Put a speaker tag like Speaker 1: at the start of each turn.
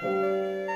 Speaker 1: Música